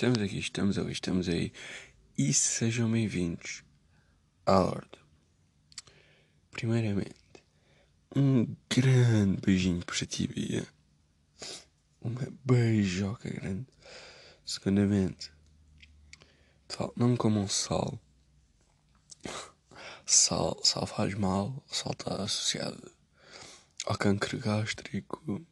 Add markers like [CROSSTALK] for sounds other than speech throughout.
Estamos aqui, estamos ali, estamos aí. E sejam bem-vindos à Horda. Primeiramente, um grande beijinho para ti, Bia. Uma beijoca grande. Segundamente, pessoal, não comam sal. Sal, sal faz mal, sal está associado ao cancro gástrico,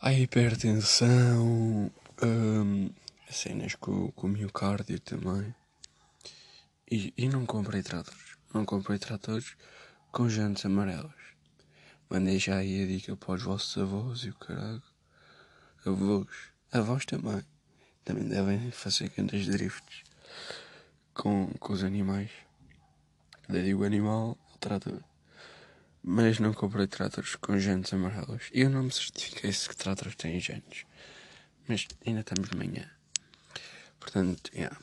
à hipertensão, um, cenas com, com o miocárdio também. E, e não comprei tratores. Não comprei tratores com jantes amarelas. Mandei já aí a dica para os vossos avós e o caralho. Avós. Avós também. Também devem fazer grandes drifts com, com os animais. Daí digo animal, o trator. Mas não comprei tratores com jantes amarelas. E eu não me certifiquei se que tratores têm jantes. Mas ainda estamos de manhã. Portanto, yeah.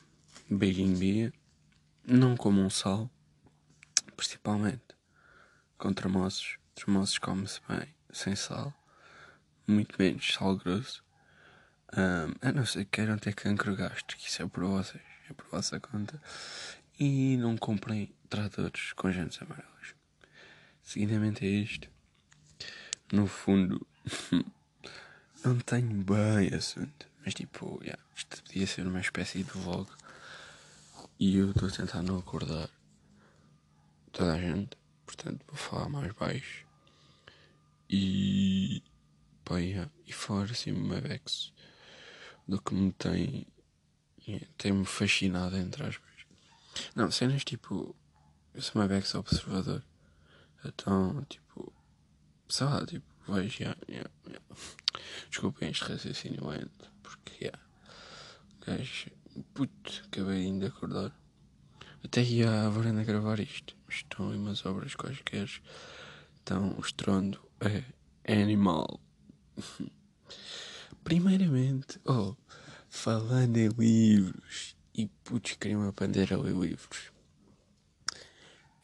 beijinho Bia. Não comam sal. Principalmente com tremoços. Tremoços come-se bem, sem sal. Muito menos sal grosso. Um, a não ser que queiram ter cancro gástrico. Isso é por vocês. É por vossa conta. E não comprem tratores com jantes amarelas. Seguidamente a isto. No fundo. [LAUGHS] não tenho bem assunto. Mas tipo, yeah, isto podia ser uma espécie de vlog. E eu estou a tentar não acordar toda a gente. Portanto, vou falar mais baixo. E. Pá, yeah, e falar assim uma vex do que me tem. Tem-me fascinado, entre aspas. Não, cenas tipo. Eu sou uma vex observador. Então, tipo. Sei lá, tipo, vejo. Yeah, yeah, yeah. Desculpem este raciocínio lento, porque yeah, gajo, puto, acabei de acordar. Até ia à varanda gravar isto, estão aí umas obras quaisquer. Então o estrondo é, animal. [LAUGHS] Primeiramente, oh, falando em livros e putz, queria uma bandeira a ler livros.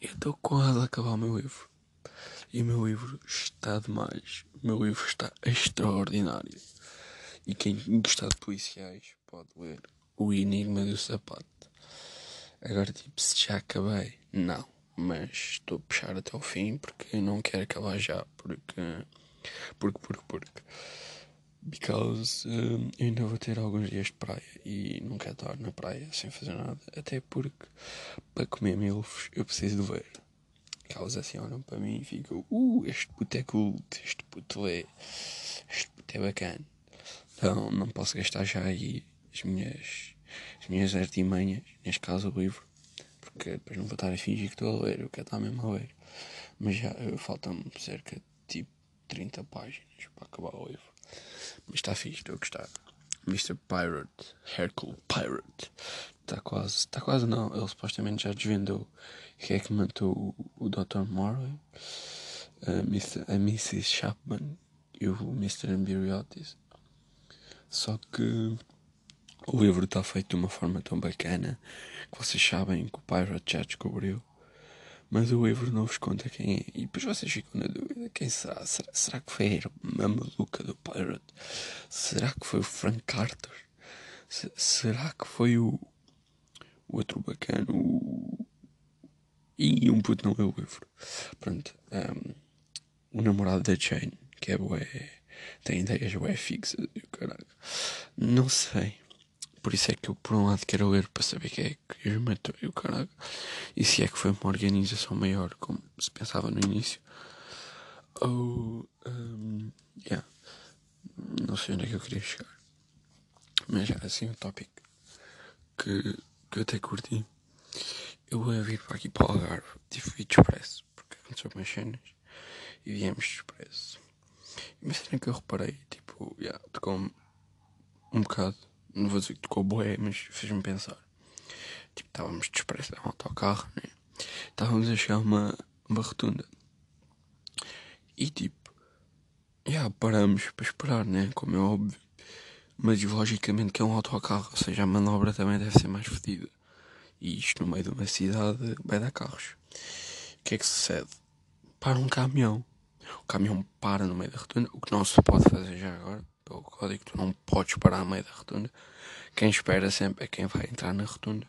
Eu estou quase a acabar o meu livro. E o meu livro está demais. O meu livro está extraordinário. E quem gostar de policiais pode ler O Enigma do Sapato. Agora, tipo, se já acabei, não. Mas estou a puxar até o fim porque não quero acabar já. Porque. Porque, porque, porque. Because um, eu ainda vou ter alguns dias de praia e quero estar na praia sem fazer nada. Até porque para comer milfos eu preciso de ver. Elas assim olham para mim e ficam, uh, este puto é culto, este puto é, este puto é bacana. Então não posso gastar já aí as minhas, as minhas artimanhas, neste caso o livro, porque depois não vou estar a fingir que estou a ler, eu quero estar mesmo a ler. Mas já faltam-me cerca de tipo 30 páginas para acabar o livro. Mas está fixe, estou a gostar. Mr. Pirate, Hercule Pirate, está quase, está quase não, ele supostamente já desvendou quem é que matou o, o Dr. Morley, a, Mr., a Mrs. Chapman e o Mr. Ambiriotis. Só que o livro está feito de uma forma tão bacana que vocês sabem que o Pirate já descobriu. Mas o livro não vos conta quem é. E depois vocês ficam na dúvida: quem será? Será, será que foi a maluca do Pirate? Será que foi o Frank Carter? Se, será que foi o, o outro bacana? O, e um puto não é o livro. Pronto. Um, o namorado da Jane, que é bué, tem ideias bué fixas caralho. Não sei. Por isso é que eu, por um lado, quero ler para saber quem é que os matou e o caralho. E se é que foi uma organização maior, como se pensava no início. Ou. Um, yeah. Não sei onde é que eu queria chegar. Mas já, assim, o tópico que, que eu até curti. Eu vou vir para aqui para o Algarve. Tive de expresso, porque aconteceu umas cenas. E viemos de expresso. E uma cena que eu reparei, tipo, yeah, tocou-me um bocado não vou dizer que tocou boé, mas fez-me pensar. Tipo, estávamos de expresso um autocarro, né? Estávamos a chegar uma, uma rotunda. E tipo, yeah, paramos para esperar, né? Como é óbvio. Mas logicamente que é um autocarro, ou seja, a manobra também deve ser mais fedida. E isto no meio de uma cidade vai dar carros. O que é que sucede? Para um caminhão. O caminhão para no meio da rotunda, o que não se pode fazer já agora pelo código, tu não podes parar a meio da rotunda. quem espera sempre é quem vai entrar na rotunda.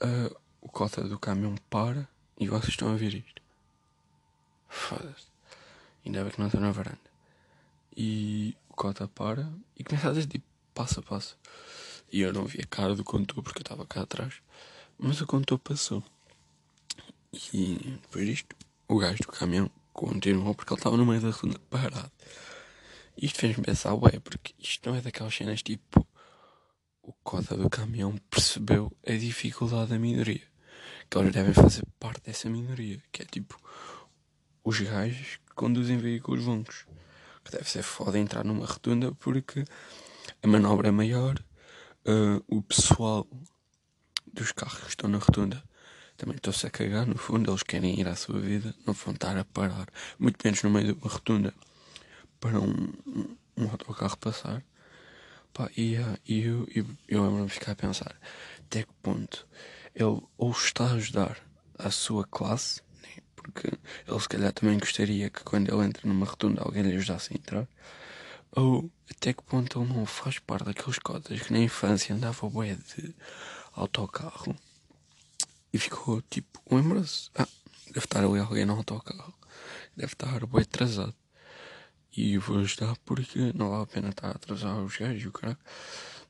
Uh, o cota do caminhão para e vocês estão a ver isto. Foda-se. Ainda bem que não estou na varanda. E o cota para e começa a dizer tipo, passa, passa. E eu não vi a cara do condutor porque eu estava cá atrás. Mas o condutor passou. E depois disto, o gajo do caminhão continuou porque ele estava no meio da rotunda parado. Isto fez-me pensar, ué, porque isto não é daquelas cenas tipo. O cota do caminhão percebeu a dificuldade da minoria. Que eles devem fazer parte dessa minoria. Que é tipo. Os gajos que conduzem veículos longos. Que deve ser foda entrar numa rotunda porque a manobra é maior. Uh, o pessoal dos carros que estão na rotunda também estão-se a cagar. No fundo, eles querem ir à sua vida. Não vão estar a parar. Muito menos no meio de uma rotunda para um, um, autocarro passar. Pá, e, uh, eu, eu, eu lembro-me ficar a pensar até que ponto ele ou está a ajudar a sua classe? Porque ele se calhar também gostaria que quando ele entra numa rotunda alguém lhe ajudasse a entrar, ou até que ponto ele não faz parte daqueles cotas que na infância andava bué de autocarro e ficou tipo, lembra-se? Ah, deve estar ali alguém no autocarro, deve estar bué atrasado. E vou ajudar porque não vale a pena estar a atrasar os gajos, o cara.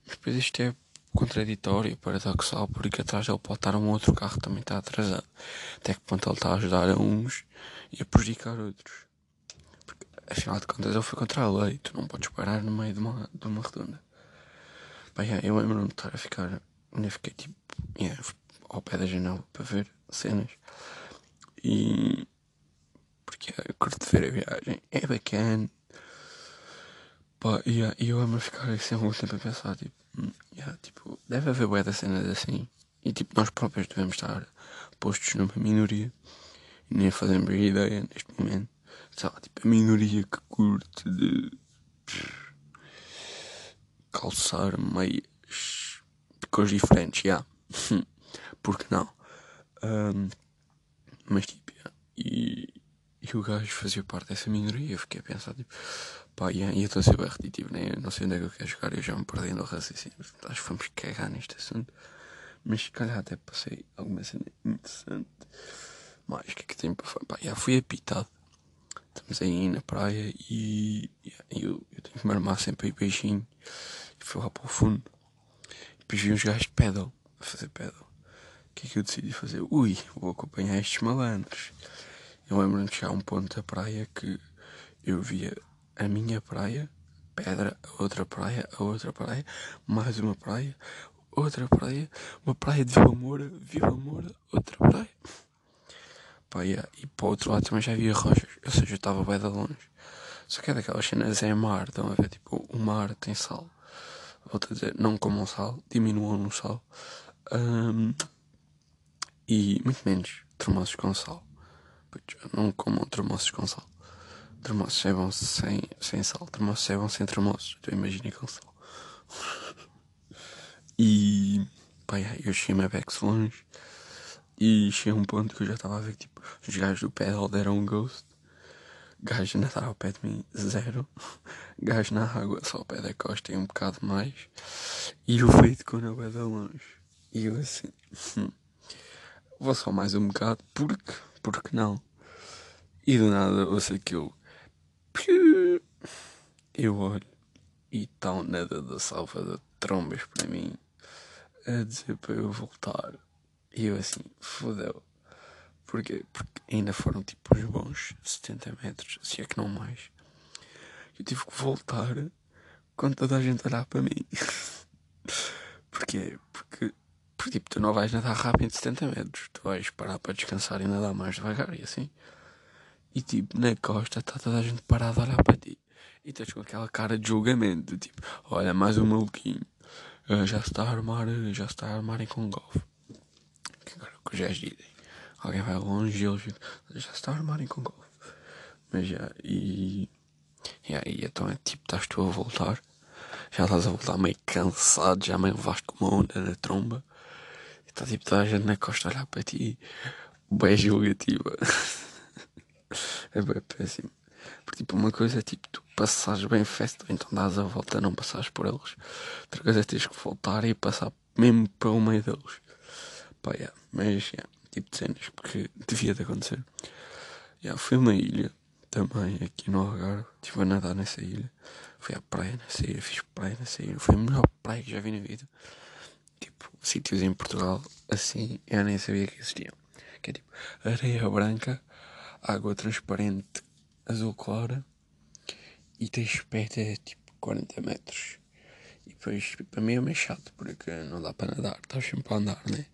Mas depois isto é contraditório, paradoxal, porque atrás dele pode estar um outro carro que também está atrasado. Até que ponto ele está a ajudar a uns e a prejudicar outros. Porque, afinal de contas, ele foi contra a lei. Tu não podes parar no meio de uma, de uma redonda. Bem, yeah, eu lembro-me de estar a ficar. Ainda fiquei tipo. Yeah, ao pé da janela para ver cenas. E porque eu curto ver a viagem, é bacana. Pá, e yeah, eu amo ficar assim algum tempo a pensar, tipo, hum, yeah, tipo, deve haver bué de cenas assim. E tipo, nós próprios devemos estar postos numa minoria. E nem fazemos ideia neste momento. Sei lá, tipo, a minoria que curte de calçar meias de cores diferentes, já. [LAUGHS] Yeah. Porque não? Um, mas tipo, yeah. e e o gajo fazia parte dessa minoria. Eu fiquei a pensar, tipo, pá, e eu estou a ser bem repetitivo, né? Eu não sei onde é que eu quero chegar, eu já me perdi no raciocínio. Acho que vamos cagar neste assunto. Mas se calhar até passei alguma cena interessante. Mas o que é que tem para falar? Pá, já fui apitado. Estamos aí na praia e, eu, eu tenho que me armar sempre aí beijinho. E fui lá para o fundo. Depois vi uns gajos de pedal, a fazer pedal. O que é que eu decidi fazer? Ui, vou acompanhar estes malandros. Eu lembro-me de chegar a um ponto da praia que eu via a minha praia, pedra, a outra praia, a outra praia, mais uma praia, outra praia, uma praia de Vila Moura, Vila Moura, outra praia. Pá, yeah. E para o outro lado também já havia rochas, ou seja, eu estava bem de longe. Só que é daquelas cenas é mar, estão a ver? Tipo, o mar tem sal. Volto a dizer, não comam sal, diminuam no sal. Um, e muito menos termossos com sal não comam tremoços com sal. Tremoços é bom sem, sem sal. Tremoços é bom sem tremoços. Tu imagina com sal. e pá, eu cheguei-me a Bex longe. E cheguei a um ponto que eu já estava a ver que tipo, os gajos do pedal deram um ghost. Gajo nadar ao pé de mim, zero. Gajo na água, só ao pé da costa e um bocado mais. E o feito com a da longe. E eu assim, hum, vou só mais um bocado, porque porque não? E do nada ouço aquilo. Eu olho e está um nada da salva de trombas para mim a dizer para eu voltar. E eu assim, fodeu. Porquê? Porque ainda foram tipo uns bons 70 metros, se é que não mais. Eu tive que voltar quando toda a gente olhar para mim. [LAUGHS] Porquê? Porque porque tipo, tu não vais nadar rápido de 70 metros, tu vais parar para descansar e nadar mais devagar e assim. E tipo, na costa está toda a gente parada a olhar para ti. E estás com aquela cara de julgamento, tipo, olha, mais um maluquinho. Uh, já se está a armar, já se está a armarem com golfe. Que agora que gajos dizem. Alguém vai longe e eles já se está a armarem com golfe. Mas já, e. E aí, então é tipo, estás tu a voltar. Já estás a voltar meio cansado, já meio levaste com uma onda na tromba. Está tipo toda a gente na costa a olhar para ti. Bem julgativa. [LAUGHS] é bem péssimo. Porque, tipo, uma coisa é tipo, tu passares bem festa, então dás a volta, não passares por eles. Outra coisa é teres que voltar e passar mesmo para o meio deles. Pá, yeah. mas, yeah, tipo de cenas, porque devia de acontecer. Yeah, fui uma ilha, também, aqui no Algarve. Estive a nadar nessa ilha. Fui à praia nessa ilha, fiz praia nessa ilha. Foi a melhor praia que já vi na vida. Tipo, sítios em Portugal, assim, eu nem sabia que existiam. Que é tipo, areia branca, água transparente azul clara e tens pé até tipo 40 metros. E depois para mim é meio chato porque não dá para nadar, estás sempre a andar, né?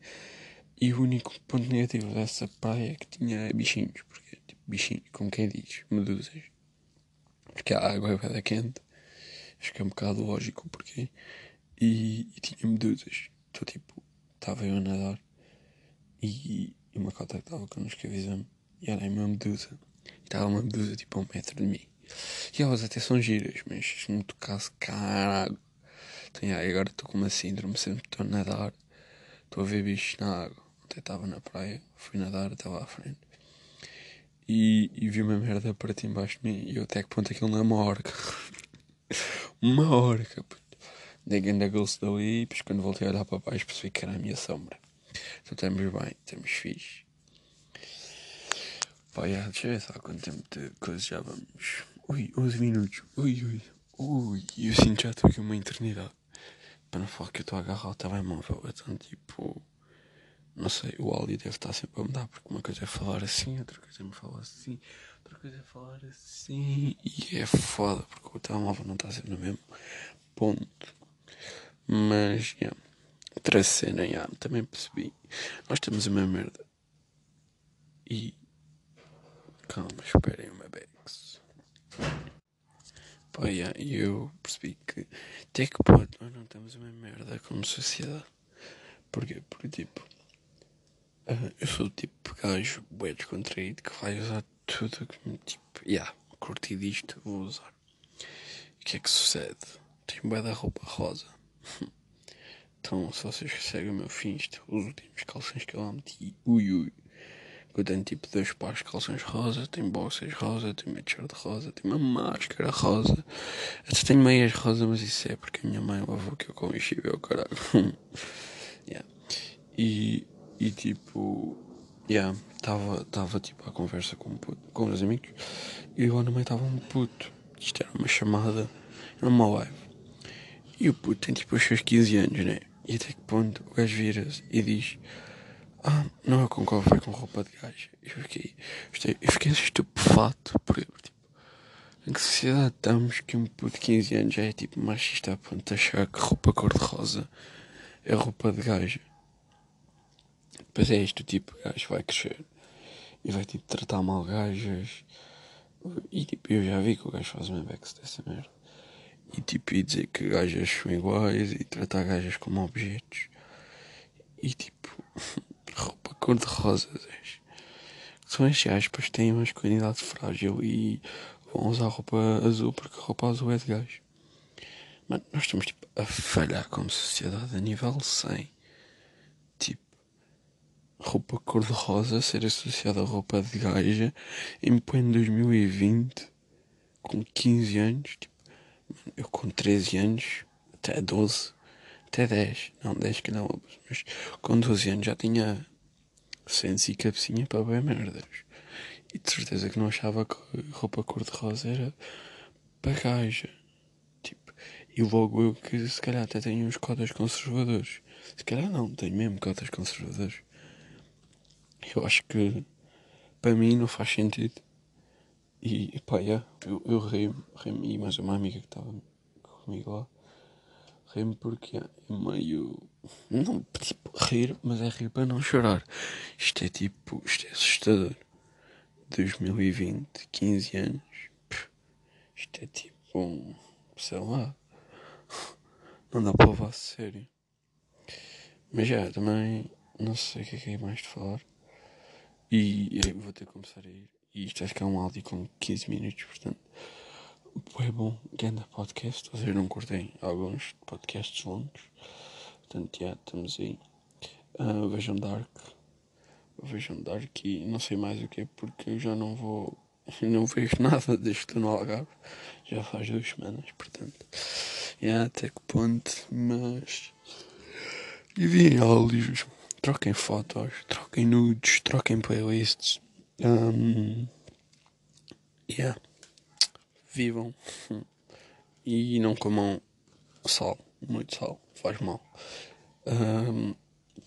E o único ponto negativo dessa praia é que tinha bichinhos, porque tipo bichinhos, como quem diz, medusas. Porque a água é quente, acho que é um bocado lógico porque. E, e tinha medusas. Então tipo, estava eu a nadar e, e uma cota que estava connosco avisando e era uma medusa. E estava uma medusa tipo a um metro de mim. E elas até são giras, mas se me tocasse, caralho. Então, yeah, agora estou com uma síndrome, sempre estou a nadar, estou a ver bichos na água. Até estava na praia, fui nadar lá à frente. E, e vi uma merda para ti embaixo de mim e eu até que ponto aquilo não é uma orca. [LAUGHS] uma orca, puto. Dei ainda gosto dali e depois quando voltei a olhar para baixo percebi que era a minha sombra. Então estamos bem, estamos fixe. Pá, yeah, deixa eu ver só quanto tempo de coisa já vamos. Ui, 11 minutos. Ui, ui. Ui, eu sinto já estou aqui uma eternidade. Para não falar que eu estou a agarrar o telemóvel. Então, tipo. Não sei, o áudio deve estar sempre a mudar. Porque uma coisa é falar assim, outra coisa é me falar assim, outra coisa é falar assim. E é foda, porque o telemóvel não está sempre no mesmo ponto. Mas, yeah. Outra cena, yeah, também percebi. Nós temos uma merda. E Calma, esperem uma Bex. Pá, yeah, eu percebi que até que pode nós não estamos uma merda como sociedade. Porquê? Porque tipo, uh, eu sou o tipo de gajo bem descontraído que vai usar tudo que me tipo, yeah, curti disto, vou usar. O que é que sucede? Tenho bem da roupa rosa. [LAUGHS] então, se vocês seguem o meu finsto, os últimos calções que eu lá meti, ui ui. Eu tenho tipo dois pares de calções rosa, tenho boxers rosa, tenho uma t-shirt rosa, tenho uma máscara rosa. Até tenho meias rosa, mas isso é porque a minha mãe lavou que eu com enxível, caralho. [LAUGHS] yeah. E, e tipo, estava tava, tipo a conversa com, um puto, com os amigos e eu também estava um puto. Isto era uma chamada, era uma live. E o puto tem tipo os seus 15 anos, né? E até que ponto o gajo vira-se e diz ah, não, eu concordo, foi com roupa de gajo. Eu fiquei, eu fiquei estupefato, porque, tipo, em que sociedade estamos que um puto de 15 anos já é tipo machista a ponto de achar que roupa cor-de-rosa é roupa de gajo. Depois é este tipo de gajo vai crescer e vai tipo tratar mal gajas. E tipo, eu já vi que o gajo faz uma bex dessa merda. E tipo, e dizer que gajas são iguais e tratar gajas como objetos. E tipo, [LAUGHS] roupa cor-de-rosa. São estes aspas têm uma masculinidade frágil e vão usar roupa azul porque roupa azul é de gajo. Mano, nós estamos tipo a falhar como sociedade a nível 100. Tipo, roupa cor-de-rosa ser associada a roupa de gaja em pleno 2020 com 15 anos. Tipo, eu com 13 anos, até 12, até 10, não 10 que não, mas com 12 anos já tinha sentes e cabecinha para bem merdas. E de certeza que não achava que roupa cor-de-rosa era para gaja. Tipo, e logo eu que se calhar até tenho uns cotas conservadores. Se calhar não, tenho mesmo cotas conservadores. Eu acho que para mim não faz sentido. E pá, yeah, eu, eu ri-me, ri e mais uma amiga que estava comigo lá. Ri-me porque é meio não, tipo, rir, mas é rir para não chorar. Isto é tipo, isto é assustador. 2020, 15 anos. Isto é tipo, um, sei lá. Não dá para levar a sério. Mas já, também não sei o que é que é mais de falar. E vou ter que começar a ir. E isto vai ficar um áudio com 15 minutos, portanto. É bom, grande podcast. Vocês não curtem alguns podcasts longos. Portanto, já estamos aí. Uh, vejam Dark. Vejam Dark e não sei mais o que porque eu já não vou [LAUGHS] não vejo nada desde que estou no Algarve. Já faz duas semanas, portanto. Yeah, até que ponto, mas. Enviem áudios, troquem fotos, troquem nudes, troquem playlists. Um, yeah. Vivam. [LAUGHS] E não comam sal, muito sal, faz mal. Um,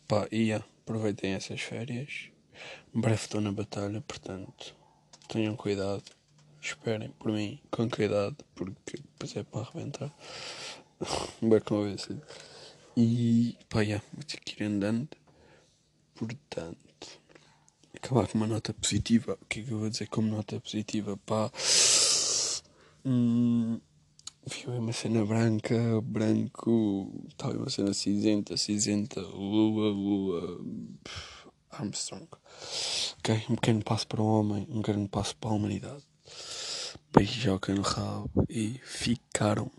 pá, yeah, aproveitem essas férias. Breve estou na batalha, portanto, tenham cuidado. Esperem por mim com cuidado, porque depois é para arrebentar. [LAUGHS] Bem convencido. E pá, yeah, vou ter que ir andando. Portanto, acabar com uma nota positiva. O que é que eu vou dizer como nota positiva? Pá. Hum, viu uma cena branca, branco, tal, uma cena cinzenta, cinzenta, lua, lua. Armstrong. Ok? Um pequeno passo para o homem, um grande passo para a humanidade. Beijoca no rabo e ficaram.